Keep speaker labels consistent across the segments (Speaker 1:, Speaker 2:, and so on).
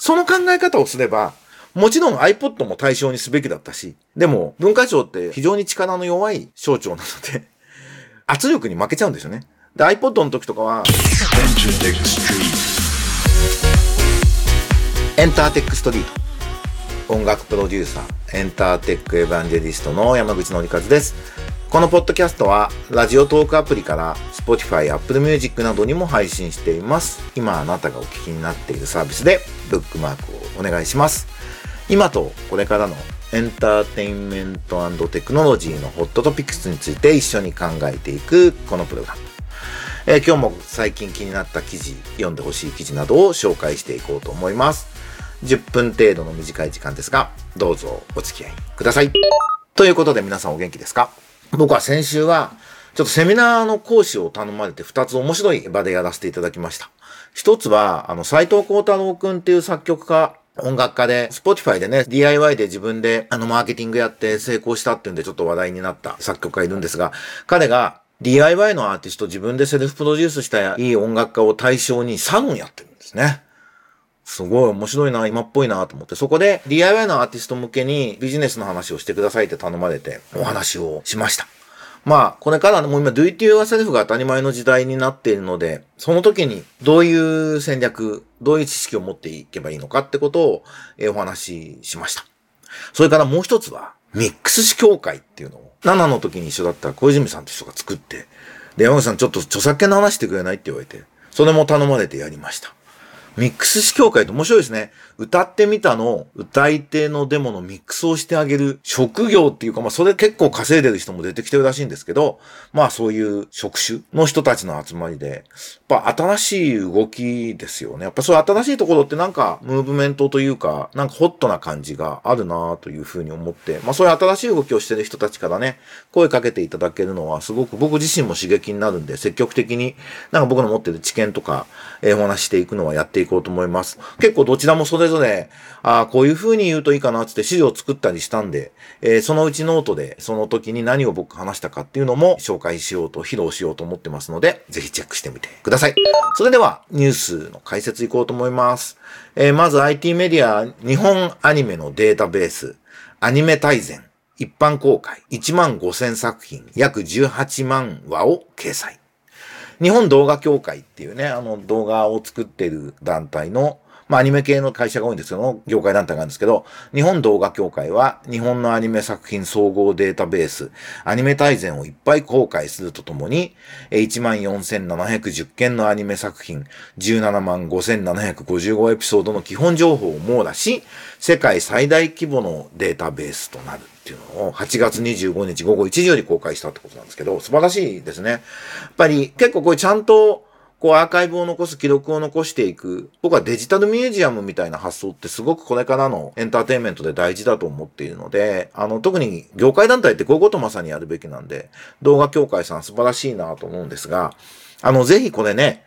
Speaker 1: その考え方をすれば、もちろん iPod も対象にすべきだったし、でも文化庁って非常に力の弱い省庁なので、圧力に負けちゃうんですよね。で、iPod の時とかは、エンターテックストリート。音楽プロデューサー、エンターテックエヴァンジェリストの山口のりかずです。このポッドキャストは、ラジオトークアプリから Spotify、Apple Music などにも配信しています。今あなたがお聞きになっているサービスで、ブックマークをお願いします。今とこれからのエンターテインメントテクノロジーのホットトピックスについて一緒に考えていくこのプログラム。えー、今日も最近気になった記事、読んでほしい記事などを紹介していこうと思います。10分程度の短い時間ですが、どうぞお付き合いください。ということで皆さんお元気ですか？僕は先週は、ちょっとセミナーの講師を頼まれて2つ面白い場でやらせていただきました。一つは、あの、齊藤耕太郎くんっていう作曲家、音楽家で、 Spotify でね、DIY で自分であのマーケティングやって成功したっていうんでちょっと話題になった作曲家いるんですが、彼が DIY のアーティスト自分でセルフプロデュースしたいい音楽家を対象にサロンやってるんですね。すごい面白いな、今っぽいなと思って、そこで DIY のアーティスト向けにビジネスの話をしてくださいって頼まれてお話をしました。まあ、これからもう今 Do It Yourself が当たり前の時代になっているので、その時にどういう戦略、どういう知識を持っていけばいいのかってことを、えお話ししました。それからもう一つは、ミックス式協会っていうのを、7の時に一緒だった小泉さんって人が作って、で、山口さんちょっと著作権の話してくれないって言われて、それも頼まれてやりました。ミックス式協会って面白いですね。歌ってみたの、歌い手のデモのミックスをしてあげる職業っていうか、まあそれ結構稼いでる人も出てきてるらしいんですけど、まあそういう職種の人たちの集まりで、やっぱ新しい動きですよね。やっぱそういう新しいところってなんかムーブメントというか、なんかホットな感じがあるなというふうに思って、まあそういう新しい動きをしてる人たちからね、声かけていただけるのはすごく僕自身も刺激になるんで、積極的になんか僕の持ってる知見とか、えー、お話していくのはやってていこうと思います。結構どちらもそれぞれ、ああ、こういう風に言うといいかなって資料を作ったりしたんで、えー、そのうちノートでその時に何を僕話したかっていうのも紹介しようと、披露しようと思ってますので、ぜひチェックしてみてください。それでは、ニュースの解説いこうと思います。えー、まず ITmedia、日本アニメのデータベース、アニメ大全、一般公開1万5000作品、約18万話を掲載。日本動画協会っていうね、あの動画を作ってる団体の、まあアニメ系の会社が多いんですけど、業界団体があるんですけど、日本動画協会は日本のアニメ作品総合データベース、アニメ大全をいっぱい公開するとともに、14,710件のアニメ作品、175,755エピソードの基本情報を網羅し、世界最大規模のデータベースとなる。っていうのを8月25日午後1時より公開したってことなんですけど、素晴らしいですね。やっぱり結構これちゃんとこうアーカイブを残す、記録を残していく。僕はデジタルミュージアムみたいな発想ってすごくこれからのエンターテインメントで大事だと思っているので、あの、特に業界団体ってこういうことまさにやるべきなんで、動画協会さん素晴らしいなと思うんですが、あの、ぜひこれね、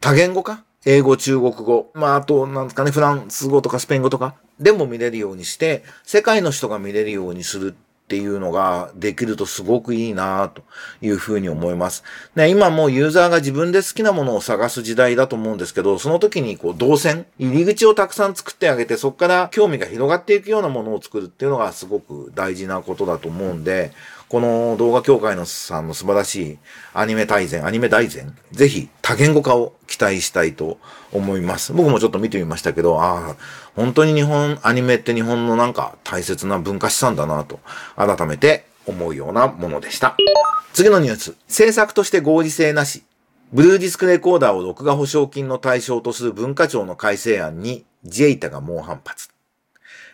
Speaker 1: 多言語化？英語、中国語、まあ、あと、なんですかね、フランス語とかスペイン語とか、でも見れるようにして、世界の人が見れるようにするっていうのができるとすごくいいなというふうに思います。ね、今もうユーザーが自分で好きなものを探す時代だと思うんですけど、その時にこう動線、入り口をたくさん作ってあげて、そこから興味が広がっていくようなものを作るっていうのがすごく大事なことだと思うんで、この動画協会のさんの素晴らしいアニメ大全、アニメ大全、ぜひ多言語化を期待したいと思います。僕もちょっと見てみましたけど、ああ、本当に日本、アニメって日本のなんか大切な文化資産だなと、改めて思うようなものでした。次のニュース。制作として合理性なし。ブルーディスクレコーダーを録画保証金の対象とする文化庁の改正案に、ジェイタが猛反発。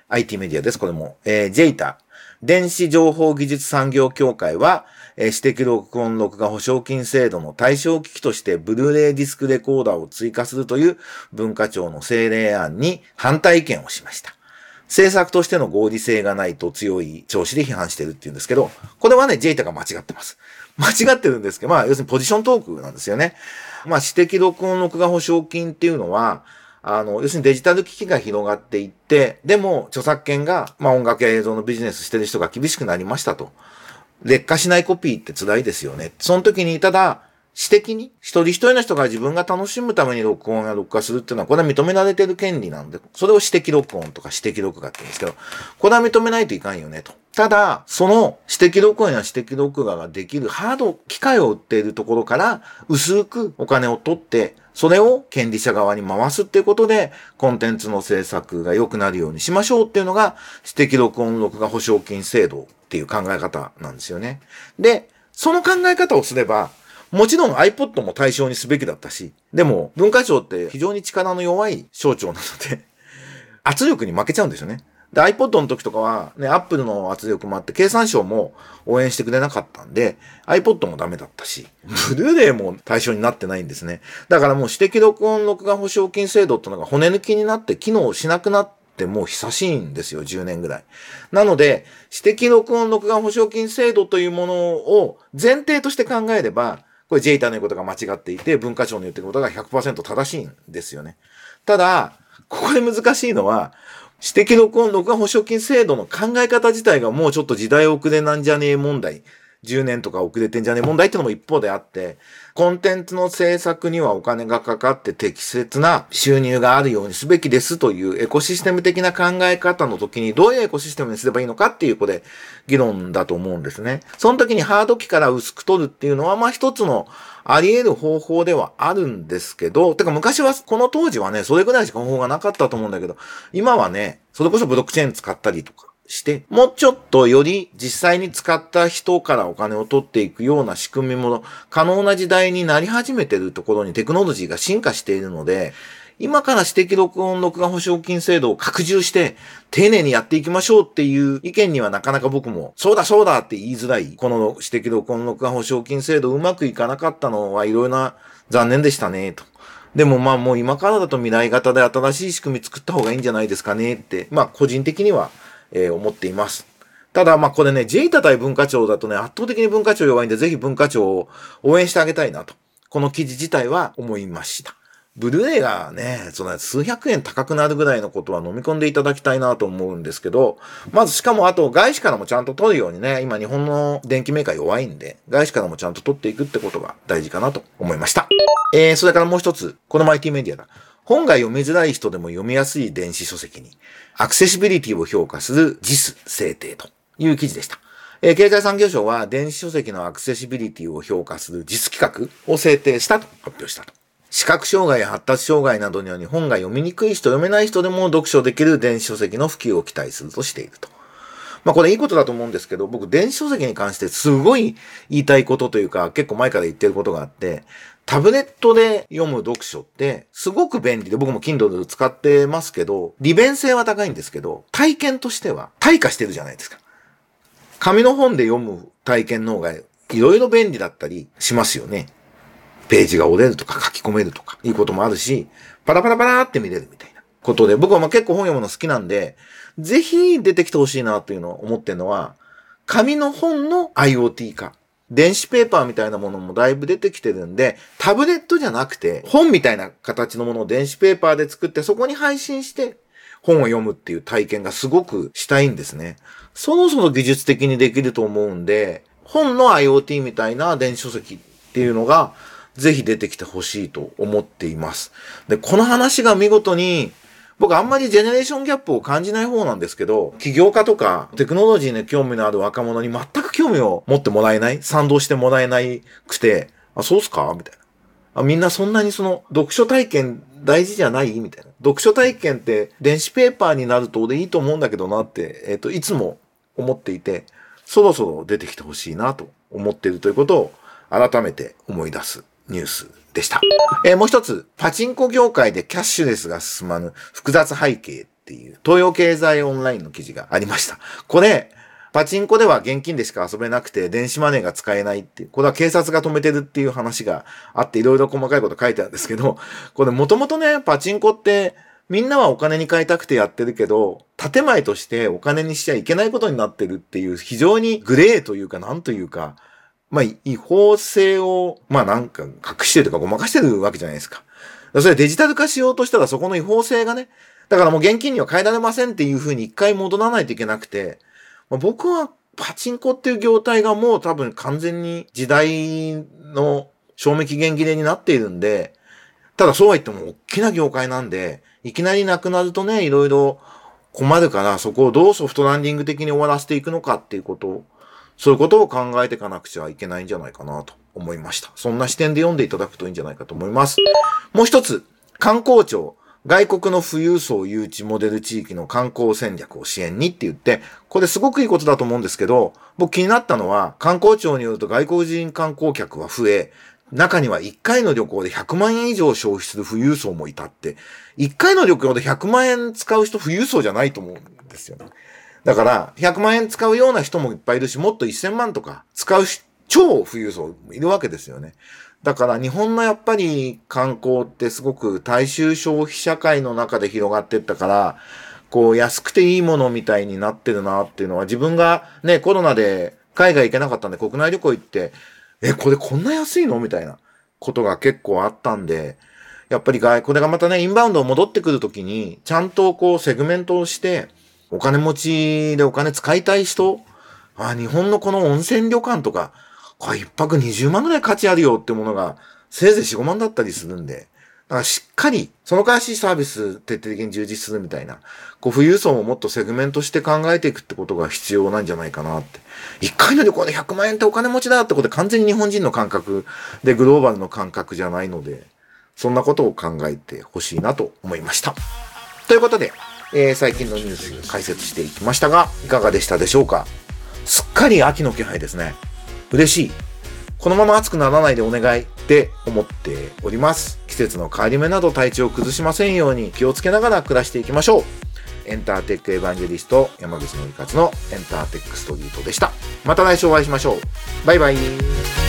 Speaker 1: IT メディアです、これも。えー、ジェイタ、電子情報技術産業協会は、えー、指摘録音録画保証金制度の対象機器としてブルーレイディスクレコーダーを追加するという文化庁の政令案に反対意見をしました。政策としての合理性がないと強い調子で批判してるっていうんですけど、これはね、ジェイタが間違ってます。間違ってるんですけど、まあ、要するにポジショントークなんですよね。まあ、指摘録音録画保証金っていうのは、あの、要するにデジタル機器が広がっていって、でも著作権が、まあ音楽や映像のビジネスしてる人が厳しくなりましたと。劣化しないコピーって辛いですよね。その時に、ただ、私的に、一人一人の人が自分が楽しむために録音や録画するっていうのは、これは認められてる権利なんで、それを私的録音とか私的録画って言うんですけど、これは認めないといかんよね、と。ただ、その私的録音や私的録画ができるハード、機械を売っているところから、薄くお金を取って、それを権利者側に回すっていうことで、コンテンツの制作が良くなるようにしましょうっていうのが、私的録音録画保証金制度っていう考え方なんですよね。で、その考え方をすれば、もちろん iPod も対象にすべきだったし、でも文化庁って非常に力の弱い省庁なので 圧力に負けちゃうんですよね。で、iPod の時とかは、ね、Apple の圧力もあって、経産省も応援してくれなかったんで、iPod もダメだったし、ブルーレイも対象になってないんですね。だからもう指摘録音録画保証金制度ってのが骨抜きになって機能しなくなってもう久しいんですよ、10年ぐらい。なので、指摘録音録画保証金制度というものを前提として考えれば、これ JETA の言うことが間違っていて、文化庁の言ってることが100%正しいんですよね。ただ、ここで難しいのは、指摘録音録画保証金制度の考え方自体がもうちょっと時代遅れなんじゃねえ問題。10年とか遅れてんじゃねえ問題ってのも一方であって、コンテンツの制作にはお金がかかって適切な収入があるようにすべきですというエコシステム的な考え方の時にどういうエコシステムにすればいいのかっていうこれ議論だと思うんですね。その時にハード機から薄く取るっていうのはまあ一つのあり得る方法ではあるんですけど、てか昔は、この当時はね、それぐらいしか方法がなかったと思うんだけど、今はね、それこそブロックチェーン使ったりとかして、もうちょっとより実際に使った人からお金を取っていくような仕組みも可能な時代になり始めてるところにテクノロジーが進化しているので、今から指摘録音録画保証金制度を拡充して、丁寧にやっていきましょうっていう意見にはなかなか僕も、そうだそうだって言いづらい。この指摘録音録画保証金制度うまくいかなかったのはいろいろな残念でしたね、と。でもまあもう今からだと未来型で新しい仕組み作った方がいいんじゃないですかねって、まあ個人的には、えー、思っています。ただまこれね、ジェイタ対文化庁だとね、圧倒的に文化庁弱いんで、ぜひ文化庁を応援してあげたいなと。この記事自体は思いました。ブルーレイがね、その数百円高くなるぐらいのことは飲み込んでいただきたいなと思うんですけど、まずしかもあと外資からもちゃんと取るようにね、今日本の電気メーカー弱いんで、外資からもちゃんと取っていくってことが大事かなと思いました。えー、それからもう一つ、この IT メディアだ。本が読みづらい人でも読みやすい電子書籍に、アクセシビリティを評価する JIS 制定という記事でした。えー、経済産業省は電子書籍のアクセシビリティを評価する JIS 企画を制定したと発表したと。視覚障害や発達障害などにより本が読みにくい人、読めない人でも読書できる電子書籍の普及を期待するとしていると。まあこれいいことだと思うんですけど、僕電子書籍に関してすごい言いたいことというか、結構前から言ってることがあって、タブレットで読む読書ってすごく便利で僕も Kindle 使ってますけど、利便性は高いんですけど、体験としては退化してるじゃないですか。紙の本で読む体験の方がいろいろ便利だったりしますよね。ページが折れるとか書き込めるとか、いうこともあるし、パラパラパラって見れるみたいなことで、僕はまあ結構本読むの好きなんで、ぜひ出てきてほしいなというのを思ってるのは、紙の本の IoT 化。電子ペーパーみたいなものもだいぶ出てきてるんで、タブレットじゃなくて、本みたいな形のものを電子ペーパーで作って、そこに配信して、本を読むっていう体験がすごくしたいんですね。そろそろ技術的にできると思うんで、本の IoT みたいな電子書籍っていうのが、ぜひ出てきてほしいと思っています。で、この話が見事に、僕あんまりジェネレーションギャップを感じない方なんですけど、起業家とかテクノロジーに興味のある若者に全く興味を持ってもらえない賛同してもらえないくて、あ、そうっすか？みたいな。あみんなそんなにその読書体験大事じゃない？みたいな。読書体験って電子ペーパーになると俺いいと思うんだけどなって、えっ、ー、と、いつも思っていて、そろそろ出てきてほしいなと思っているということを改めて思い出すニュースでした。えー、もう一つ、パチンコ業界でキャッシュレスが進まぬ複雑背景っていう、東洋経済オンラインの記事がありました。これ、パチンコでは現金でしか遊べなくて電子マネーが使えないっていう、これは警察が止めてるっていう話があっていろいろ細かいこと書いてあるんですけど、これもともとね、パチンコってみんなはお金に変えたくてやってるけど、建前としてお金にしちゃいけないことになってるっていう非常にグレーというかなんというか、まあ、違法性を、まあなんか隠してるとかごまかしてるわけじゃないですか。それデジタル化しようとしたらそこの違法性がね、だからもう現金には変えられませんっていうふうに一回戻らないといけなくて、まあ、僕はパチンコっていう業態がもう多分完全に時代の賞味期限切れになっているんで、ただそうは言っても大きな業界なんで、いきなりなくなるとね、いろいろ困るから、そこをどうソフトランディング的に終わらせていくのかっていうこと、そういうことを考えていかなくちゃいけないんじゃないかなと思いました。そんな視点で読んでいただくといいんじゃないかと思います。もう一つ、観光庁、外国の富裕層誘致モデル地域の観光戦略を支援にって言って、これすごくいいことだと思うんですけど、僕気になったのは、観光庁によると外国人観光客は増え、中には1回の旅行で100万円以上消費する富裕層もいたって、1回の旅行で100万円使う人富裕層じゃないと思うんですよね。だから、100万円使うような人もいっぱいいるし、もっと1000万とか使うし超富裕層いるわけですよね。だから日本のやっぱり観光ってすごく大衆消費社会の中で広がってったから、こう安くていいものみたいになってるなっていうのは自分がね、コロナで海外行けなかったんで国内旅行行って、え、これこんな安いのみたいなことが結構あったんで、やっぱり外、これがまたね、インバウンド戻ってくるときに、ちゃんとこうセグメントをして、お金持ちでお金使いたい人、あ、日本のこの温泉旅館とか、これ一泊20万ぐらい価値あるよってものが、せいぜい4、5万だったりするんで、だからしっかり、その代わしサービス徹底的に充実するみたいな、こう富裕層ももっとセグメントして考えていくってことが必要なんじゃないかなって。一回の旅行で100万円ってお金持ちだってことで完全に日本人の感覚でグローバルの感覚じゃないので、そんなことを考えてほしいなと思いました。ということで、えー、最近のニュース解説していきましたが、いかがでしたでしょうか？すっかり秋の気配ですね。嬉しい。このまま暑くならないでお願いって思っております。季節の変わり目など体調を崩しませんように気をつけながら暮らしていきましょう。エンターテックエヴァンジェリスト山口のりかつのエンターテックストリートでした。また来週お会いしましょう。バイバイ。